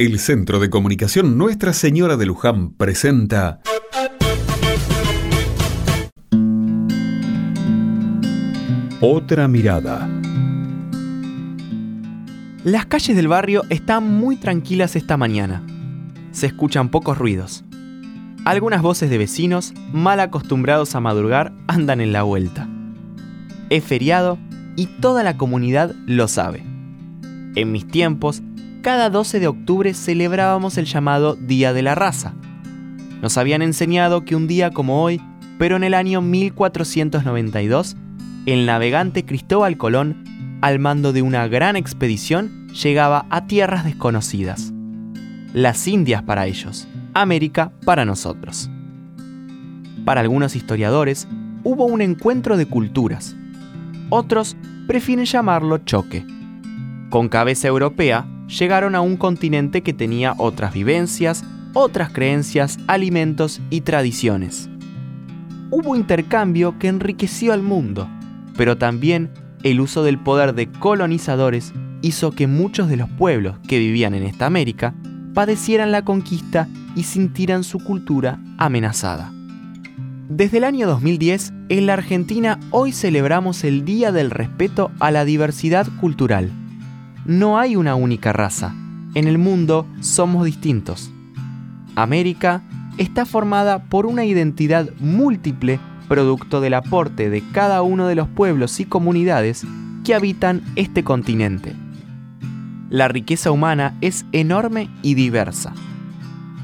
El Centro de Comunicación Nuestra Señora de Luján presenta Otra mirada. Las calles del barrio están muy tranquilas esta mañana. Se escuchan pocos ruidos. Algunas voces de vecinos, mal acostumbrados a madrugar, andan en la vuelta. Es feriado y toda la comunidad lo sabe. En mis tiempos, cada 12 de octubre celebrábamos el llamado Día de la Raza. Nos habían enseñado que un día como hoy, pero en el año 1492, el navegante Cristóbal Colón, al mando de una gran expedición, llegaba a tierras desconocidas. Las Indias para ellos, América para nosotros. Para algunos historiadores, hubo un encuentro de culturas. Otros prefieren llamarlo choque. Con cabeza europea, llegaron a un continente que tenía otras vivencias, otras creencias, alimentos y tradiciones. Hubo intercambio que enriqueció al mundo, pero también el uso del poder de colonizadores hizo que muchos de los pueblos que vivían en esta América padecieran la conquista y sintieran su cultura amenazada. Desde el año 2010, en la Argentina hoy celebramos el Día del Respeto a la Diversidad Cultural no hay una única raza. En el mundo somos distintos. América está formada por una identidad múltiple producto del aporte de cada uno de los pueblos y comunidades que habitan este continente. La riqueza humana es enorme y diversa.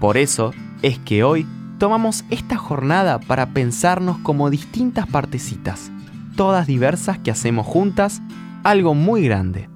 Por eso es que hoy tomamos esta jornada para pensarnos como distintas partecitas, todas diversas que hacemos juntas algo muy grande.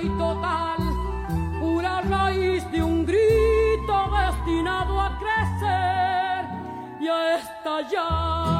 Y total, pura raíz de un grito destinado a crecer y a estallar.